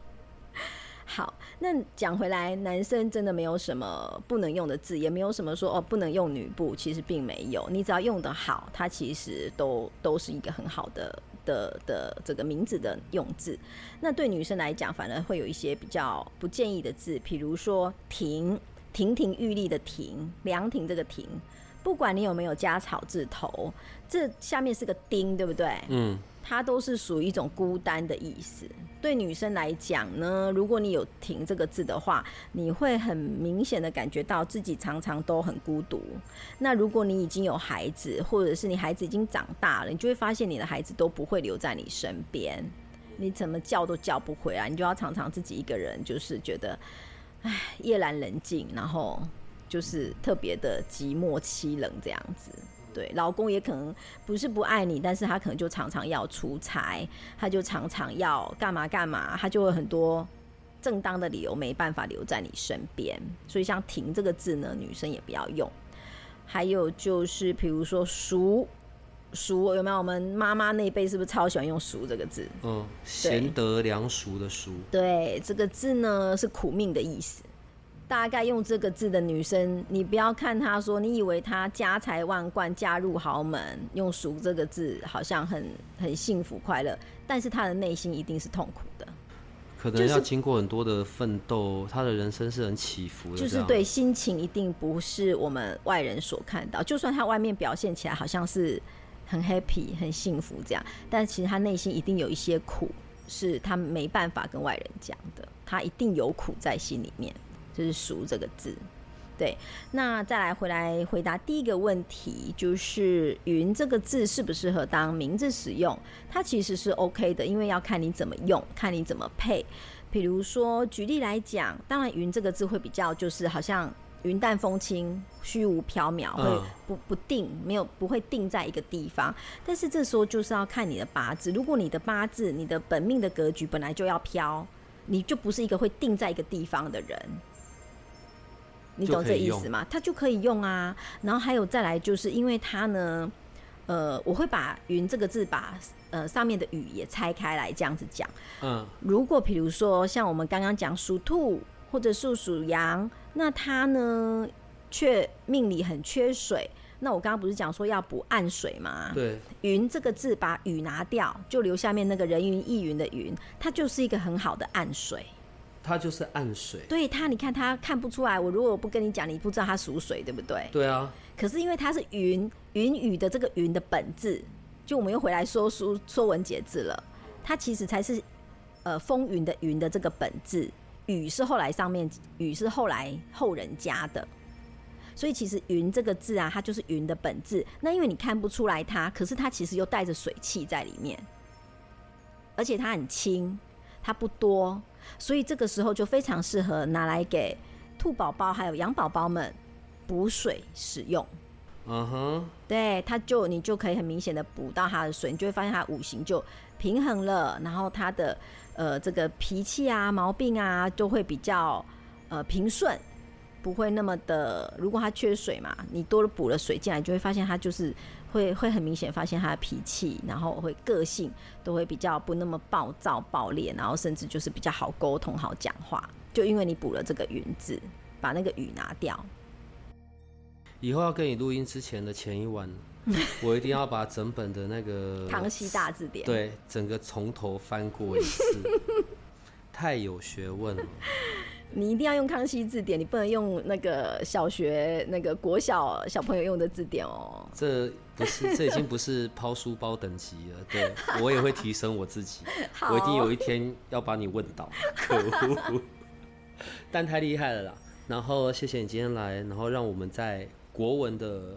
好，那讲回来，男生真的没有什么不能用的字，也没有什么说哦不能用女部，其实并没有。你只要用的好，它其实都都是一个很好的的的这个名字的用字。那对女生来讲，反而会有一些比较不建议的字，比如说亭，亭亭玉立的亭，凉亭这个亭，不管你有没有加草字头，这下面是个丁，对不对？嗯。它都是属于一种孤单的意思。对女生来讲呢，如果你有“停”这个字的话，你会很明显的感觉到自己常常都很孤独。那如果你已经有孩子，或者是你孩子已经长大了，你就会发现你的孩子都不会留在你身边，你怎么叫都叫不回来，你就要常常自己一个人，就是觉得，唉，夜阑人静，然后就是特别的寂寞凄冷这样子。对，老公也可能不是不爱你，但是他可能就常常要出差，他就常常要干嘛干嘛，他就会很多正当的理由没办法留在你身边。所以像“停”这个字呢，女生也不要用。还有就是，比如说“熟”，“熟”有没有？我们妈妈那辈是不是超喜欢用“熟”这个字？嗯，贤德良熟的“熟”。对，这个字呢是苦命的意思。大概用这个字的女生，你不要看她说，你以为她家财万贯，嫁入豪门，用“俗”这个字好像很很幸福快乐，但是她的内心一定是痛苦的，可能要经过很多的奋斗，她的人生是很起伏的，就是对心情一定不是我们外人所看到。就算她外面表现起来好像是很 happy、很幸福这样，但其实她内心一定有一些苦，是她没办法跟外人讲的，她一定有苦在心里面。就是“熟”这个字，对。那再来回来回答第一个问题，就是“云”这个字适不适合当名字使用？它其实是 OK 的，因为要看你怎么用，看你怎么配。比如说，举例来讲，当然“云”这个字会比较就是好像云淡风轻、虚无缥缈，会不不定，没有不会定在一个地方。但是这时候就是要看你的八字，如果你的八字、你的本命的格局本来就要飘，你就不是一个会定在一个地方的人。你懂这意思吗？它就可以用啊。然后还有再来，就是因为它呢，呃，我会把“云”这个字把呃上面的“雨”也拆开来这样子讲。嗯，如果比如说像我们刚刚讲属兔或者是属羊，那它呢却命里很缺水。那我刚刚不是讲说要补暗水吗？对，云这个字把雨拿掉，就留下面那个人云亦云的云，它就是一个很好的暗水。它就是暗水。对它，你看它看不出来。我如果不跟你讲，你不知道它属水，对不对？对啊。可是因为它是云云雨的这个云的本质，就我们又回来说书说文解字了。它其实才是呃风云的云的这个本质，雨是后来上面雨是后来后人加的。所以其实“云”这个字啊，它就是云的本质。那因为你看不出来它，可是它其实又带着水汽在里面，而且它很轻，它不多，所以这个时候就非常适合拿来给兔宝宝还有羊宝宝们补水使用。嗯哼，对，它就你就可以很明显的补到它的水，你就会发现它五行就平衡了，然后它的呃这个脾气啊、毛病啊，就会比较呃平顺。不会那么的，如果它缺水嘛，你多了补了水进来，就会发现它就是会会很明显发现他的脾气，然后会个性都会比较不那么暴躁暴烈，然后甚至就是比较好沟通好讲话，就因为你补了这个云字，把那个雨拿掉。以后要跟你录音之前的前一晚，我一定要把整本的那个《康熙大字典》对整个从头翻过一次，太有学问了。你一定要用康熙字典，你不能用那个小学那个国小小朋友用的字典哦。这不是，这已经不是抛书包等级了。对我也会提升我自己，我一定有一天要把你问倒。可恶！但太厉害了啦。然后谢谢你今天来，然后让我们在国文的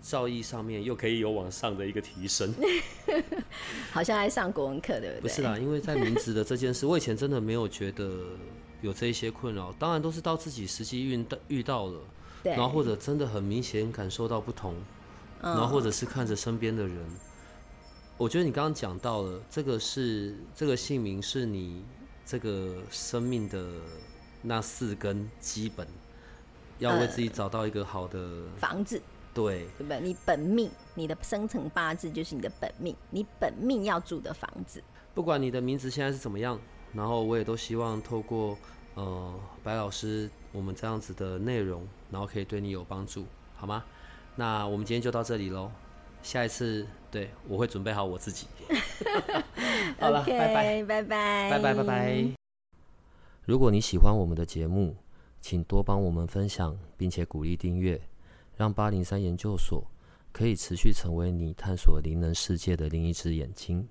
造诣上面又可以有往上的一个提升。好像在上国文课，对不对？不是啦，因为在名字的这件事，我以前真的没有觉得。有这一些困扰，当然都是到自己实际遇到遇到了，然后或者真的很明显感受到不同，然后或者是看着身边的人，我觉得你刚刚讲到了，这个是这个姓名是你这个生命的那四根基本，要为自己找到一个好的房子，对，对不对？你本命，你的生辰八字就是你的本命，你本命要住的房子，不管你的名字现在是怎么样。然后我也都希望透过呃白老师我们这样子的内容，然后可以对你有帮助，好吗？那我们今天就到这里喽。下一次对我会准备好我自己。好了，拜拜拜拜拜拜拜拜。如果你喜欢我们的节目，请多帮我们分享，并且鼓励订阅，让八零三研究所可以持续成为你探索灵能世界的另一只眼睛。